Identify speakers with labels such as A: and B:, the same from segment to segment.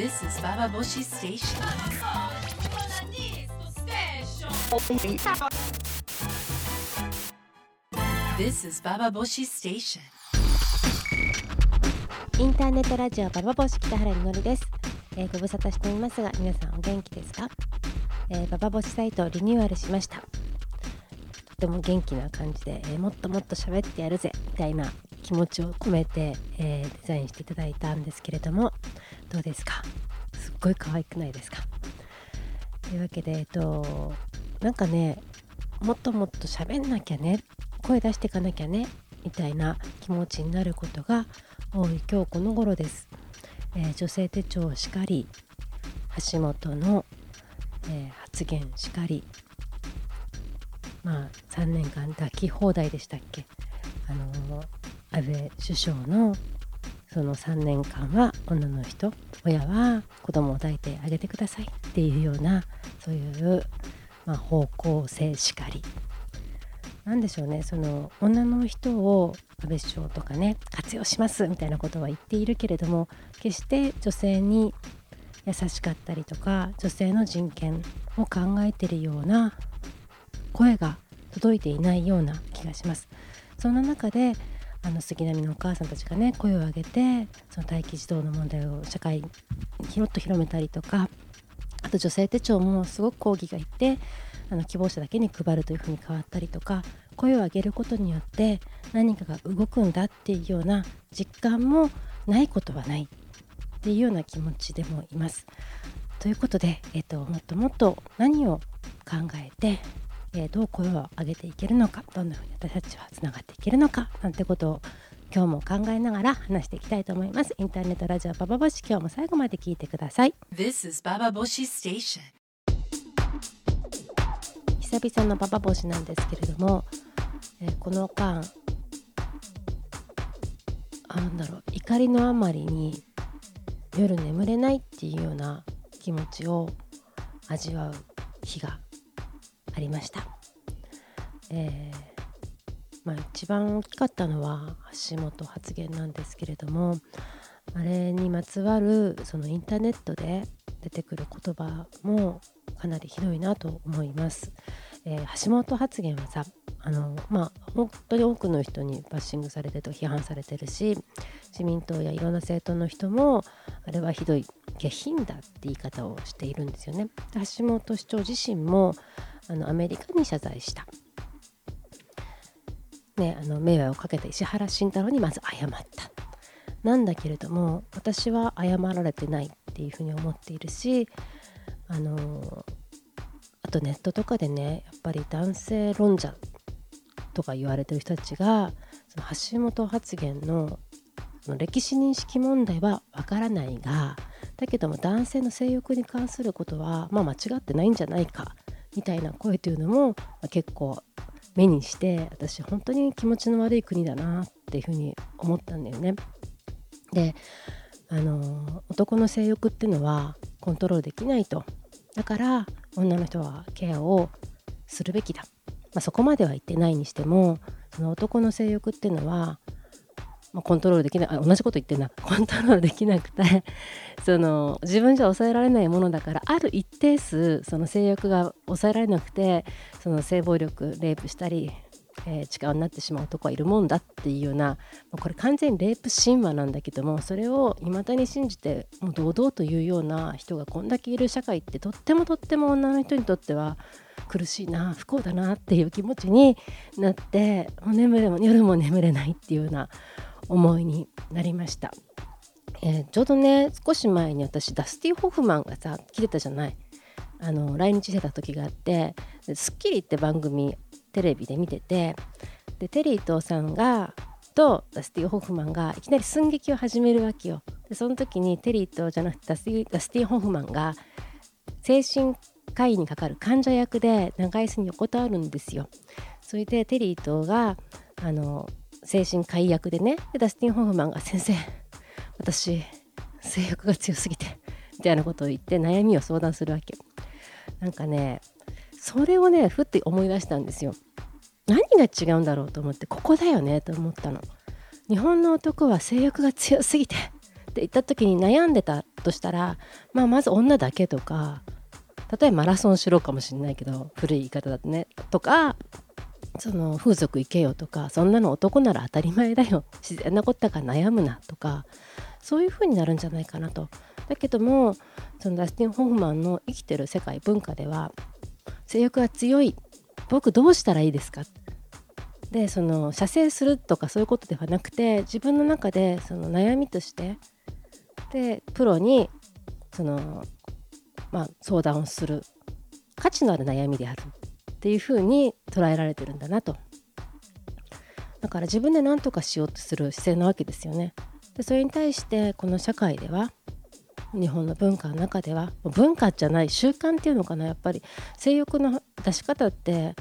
A: This is Bababoshi Station. This is Bababoshi Station.
B: インターネットラジオババボシ北原みのりです、えーご無沙汰していますが皆さんお元気ですか、えーババボシサイトをリニューアルしましたとても元気な感じで、えーもっともっと喋ってやるぜみたいな気持ちを込めて、えーデザインしていただいたんですけれどもどうですか？すっごい可愛くないですか？というわけでえっとなんかねもっともっと喋んなきゃね声出していかなきゃねみたいな気持ちになることが多い今日この頃です、えー女性手帳しかり橋本の、えー発言しかりまあ3年間抱き放題でしたっけ？あのー安倍首相のその3年間は女の人親は子供を抱いてあげてくださいっていうようなそういう、まあ、方向性しかりなんでしょうねその女の人を安倍首相とかね活用しますみたいなことは言っているけれども決して女性に優しかったりとか女性の人権を考えてるような声が届いていないような気がします。そんな中であの杉並のお母さんたちがね声を上げてその待機児童の問題を社会にひろっと広めたりとかあと女性手帳もすごく抗議がいってあの希望者だけに配るというふうに変わったりとか声を上げることによって何かが動くんだっていうような実感もないことはないっていうような気持ちでもいます。ということで、えー、ともっともっと何を考えて、えーどう声を上げていけるのかどんなふうに私たちはつながっていけるのかなんてことを今日も考えながら話していきたいと思います。インターネットラジオババボシ今日も最後まで聞いてください。
A: This is Bababoshi Station.
B: 久々のババボシなんですけれども、えーこの間あなんだろう怒りのあまりに夜眠れないっていうような気持ちを味わう日がありました。えーまあ、一番大きかったのは橋本発言なんですけれどもあれにまつわるそのインターネットで出てくる言葉もかなりひどいなと思います。えー橋本発言はさあのまあ本当に多くの人にバッシングされてと批判されてるし自民党やいろんな政党の人もあれはひどい下品だって言い方をしているんですよね。橋本市長自身もあのアメリカに謝罪した。ね、あの迷惑をかけた石原慎太郎にまず謝った。なんだけれども私は謝られてないっていうふうに思っているしあのあとネットとかでねやっぱり男性論者とか言われてる人たちがその橋本発言のの歴史認識問題はわからないがだけども男性の性欲に関することは、まあ、間違ってないんじゃないかみたいな声というのも、結構目にして私本当に気持ちの悪い国だなっていうふうに思ったんだよね。であの男の性欲っていうのはコントロールできないとだから女の人はケアをするべきだ、まあ、そこまでは言ってないにしてもその男の性欲っていうのは、まあ、コントロールできない同じこと言ってんな。コントロールできなくて その自分じゃ抑えられないものだからある一定数その性欲が抑えられなくてその性暴力レイプしたり、えー力になってしまう男はいるもんだっていうようなこれ完全にレイプ神話なんだけどもそれを未だに信じてもう堂々というような人がこんだけいる社会ってとってもとっても女の人にとっては苦しいな不幸だなっていう気持ちになってもう眠れも夜も眠れないっていうような思いになりました。えーちょうどね少し前に私ダスティ・ホフマンがさ来てたじゃないあの来日してた時があって「スッキリ」って番組テレビで見ててでテリー伊藤さんがとダスティ・ホフマンがいきなり寸劇を始めるわけよ。でその時にテリーとじゃなくてダスティダスティ・ホフマンが精神科医にかかる患者役で長椅子に横たわるんですよ。それでテリーとがあの精神科医役でねでダスティン・ホフマンが「先生私性欲が強すぎて」みたいなことを言って悩みを相談するわけ。なんかねそれをねふって思い出したんですよ。何が違うんだろうと思ってここだよねと思ったの。日本の男は性欲が強すぎてっで行った時に悩んでたとしたら、まあ、まず女だけとか例えばマラソンしろかもしれないけど古い言い方だとねとかその風俗行けよとかそんなの男なら当たり前だよ。自然なことだから悩むなとかそういう風になるんじゃないかなと。だけどもそのダスティン・ホフマンの生きてる世界文化では性欲が強い。僕どうしたらいいですか？でその射精するとかそういうことではなくて自分の中でその悩みとしてでプロにその、まあ、相談をする。価値のある悩みである。っていうふうに捉えられてるんだなと。だから自分で何とかしようとする姿勢なわけですよね。でそれに対してこの社会では日本の文化の中では文化じゃない習慣っていうのかなやっぱり。性欲の出し方って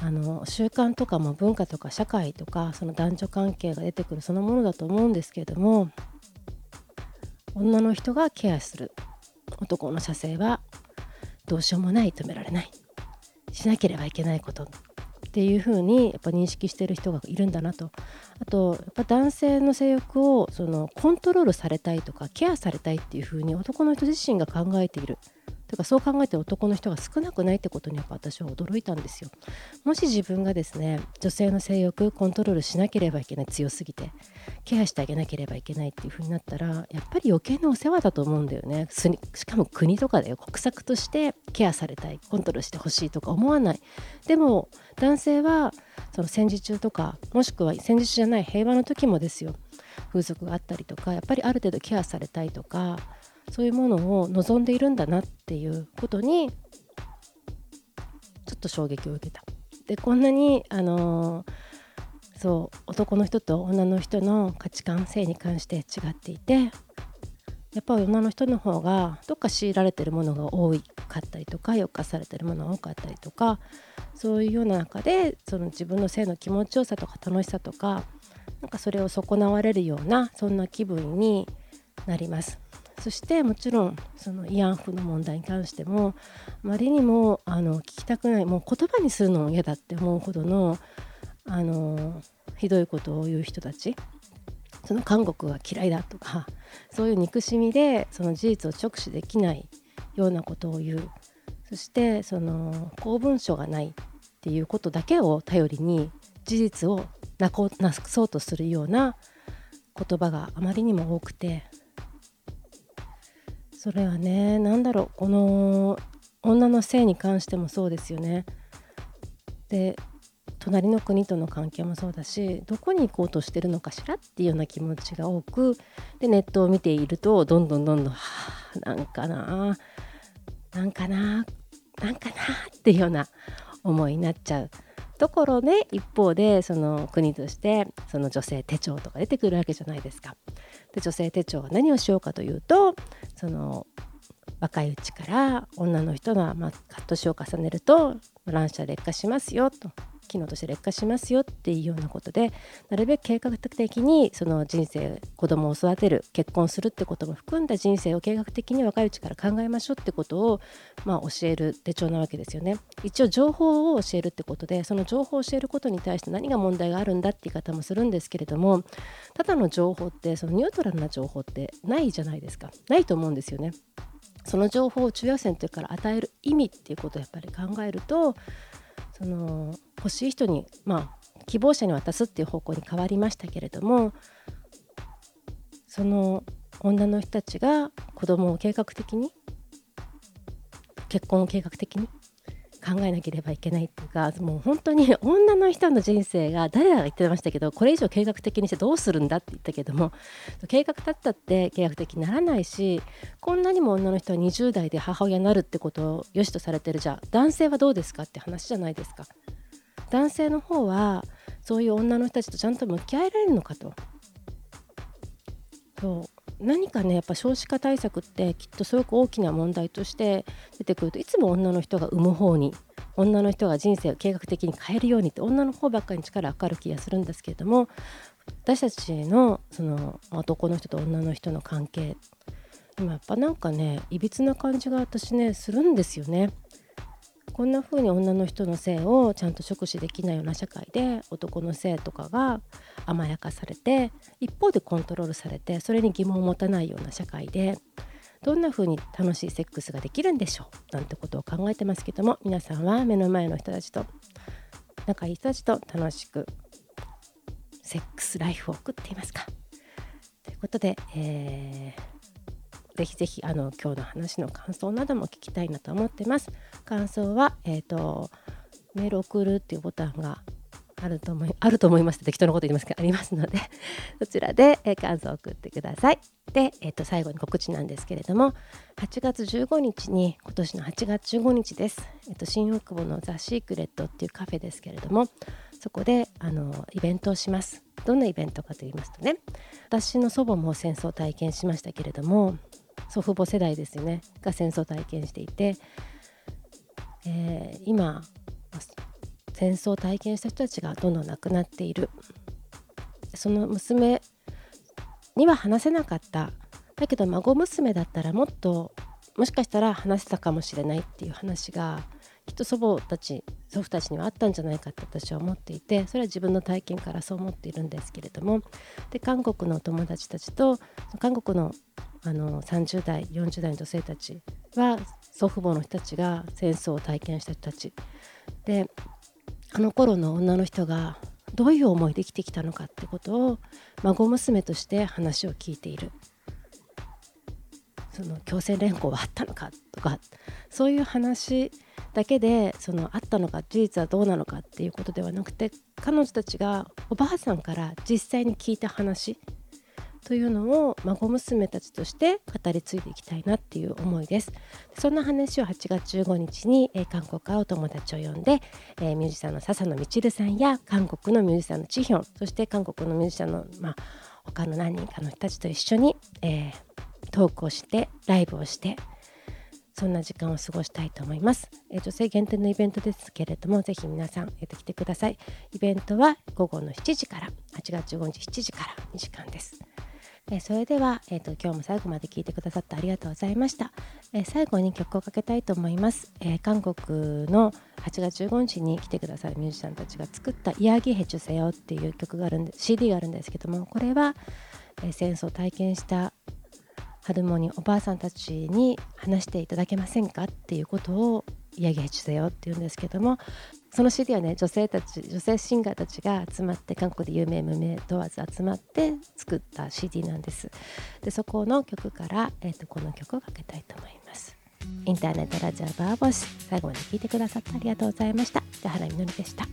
B: あの習慣とかも文化とか社会とかその男女関係が出てくるそのものだと思うんですけれども女の人がケアする。男の射精はどうしようもない止められない。しなければいけないことっていうふうにやっぱ認識してる人がいるんだなと。あとやっぱ男性の性欲をそのコントロールされたいとかケアされたいっていうふうに男の人自身が考えている。とかそう考えて男の人が少なくないってことにやっぱ私は驚いたんですよ。もし自分がですね女性の性欲コントロールしなければいけない強すぎてケアしてあげなければいけないっていう風になったらやっぱり余計なお世話だと思うんだよね。しかも国とかで国策としてケアされたいコントロールしてほしいとか思わない。でも男性はその戦時中とかもしくは戦時中じゃない平和の時もですよ風俗があったりとかやっぱりある程度ケアされたいとかそういうものを望んでいるんだなっていうことにちょっと衝撃を受けた。でこんなにあのー、そう男の人と女の人の価値観性に関して違っていてやっぱり女の人の方がどっか強いられてるものが多かったりとか抑圧されてるものが多かったりとかそういうような中でその自分の性の気持ちよさとか楽しさとかなんかそれを損なわれるようなそんな気分になります。そしてもちろんその慰安婦の問題に関してもあまりにもあの聞きたくないもう言葉にするのも嫌だって思うほどのあのひどいことを言う人たち。その韓国が嫌いだとかそういう憎しみでその事実を直視できないようなことを言う。そしてその公文書がないっていうことだけを頼りに事実をなこなそうとするような言葉があまりにも多くて。それはね何だろうこの女の性に関してもそうですよね。で隣の国との関係もそうだしどこに行こうとしてるのかしらっていうような気持ちが多くでネットを見ているとどんどんどんどんはあなんかななんかななんかなっていうような思いになっちゃうところで一方でその国としてその女性手帳とか出てくるわけじゃないですか。で女性手帳は何をしようかというとその若いうちから女の人が、まあ、年を重ねると卵子は劣化しますよと。機能として劣化しますよっていうようなことでなるべく計画的にその人生子供を育てる結婚するってことも含んだ人生を計画的に若いうちから考えましょうってことを、まあ、教える手帳なわけですよね。一応情報を教えるってことでその情報を教えることに対して何が問題があるんだって言い方もするんですけれどもただの情報ってそのニュートラルな情報ってないじゃないですかないと思うんですよね。その情報を中学生の時から与える意味っていうことをやっぱり考えるとその欲しい人にまあ希望者に渡すっていう方向に変わりましたけれどもその女の人たちが子供を計画的に結婚を計画的に考えなければいけないっていうかもう本当に女の人の人生が誰らが言ってましたけどこれ以上計画的にしてどうするんだって言ったけども計画立ったって計画的にならないしこんなにも女の人は20代で母親になるってことを良しとされてるじゃ男性はどうですかって話じゃないですか。男性の方はそういう女の人たちとちゃんと向き合えられるのかと。そう何かねやっぱ少子化対策ってきっとすごく大きな問題として出てくるといつも女の人が産む方に女の人が人生を計画的に変えるようにって女の方ばっかりに力がかかる気がするんですけれども私たちのその男の人と女の人の関係今やっぱなんかねいびつな感じが私ねするんですよね。こんな風に女の人の性をちゃんと直視できないような社会で男の性とかが甘やかされて一方でコントロールされてそれに疑問を持たないような社会でどんな風に楽しいセックスができるんでしょう？なんてことを考えてますけども皆さんは目の前の人たちと仲いい人たちと楽しくセックスライフを送っていますか？ということで、えー、ぜひぜひあの今日の話の感想なども聞きたいなと思ってます。感想は、えーと、メール送るっていうボタンがあると思い あると思います適当なこと言いますけどありますので そちらで、えー、感想を送ってください。で、えー、と最後に告知なんですけれども8月15日に今年の8月15日です、えー、と新大久保のザ・シークレットっていうカフェですけれどもそこであのイベントをしますどんなイベントかと言いますとね私の祖母も戦争を体験しましたけれども祖父母世代ですよねが戦争を体験していて、えー、今戦争を体験した人たちがどんどん亡くなっている。その娘には話せなかった。だけど孫娘だったらもっともしかしたら話せたかもしれないっていう話がきっと祖母たち祖父たちにはあったんじゃないかって私は思っていてそれは自分の体験からそう思っているんですけれども。で韓国のお友達たちと韓国のあの30代40代の女性たちは祖父母の人たちが戦争を体験した人たち。であの頃の女の人がどういう思いで生きてきたのかってことを孫娘として話を聞いている。その強制連行はあったのかとかそういう話だけでそのあったのか事実はどうなのかっていうことではなくて彼女たちがおばあさんから実際に聞いた話というのを孫娘たちとして語り継いでいきたいなっていう思いですそんな話を8月15日に、えー、韓国からお友達を呼んで、えー、ミュージシャンの笹野みちるさんや韓国のミュージシャンのチヒョンそして韓国のミュージシャンの、まあ、他の何人かの人たちと一緒に、えー、トークをしてライブをしてそんな時間を過ごしたいと思います。え、女性限定のイベントですけれども、ぜひ皆さん、えー、来てください。イベントは午後の7時から、8月15日7時から2時間です。えそれでは、えーと、今日も最後まで聞いてくださってありがとうございました。え最後に曲をかけたいと思います。え韓国の8月15日に来てくださるミュージシャンたちが作った「イヤギヘチュセヨ」っていう曲があるんで CD があるんですけどもこれは、え戦争を体験したハルモニーおばあさんたちに話していただけませんかっていうことをイヤギヘチュセヨっていうんですけどもその CD はね女性たち女性シンガーたちが集まって韓国で有名無名問わず集まって作った CD なんです。でそこの曲から、えーと、この曲をかけたいと思います。インターネットラジオバーボス最後まで聴いてくださってありがとうございました。田原みのりでした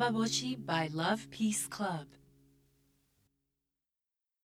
A: Bababoshi by Love Peace Club.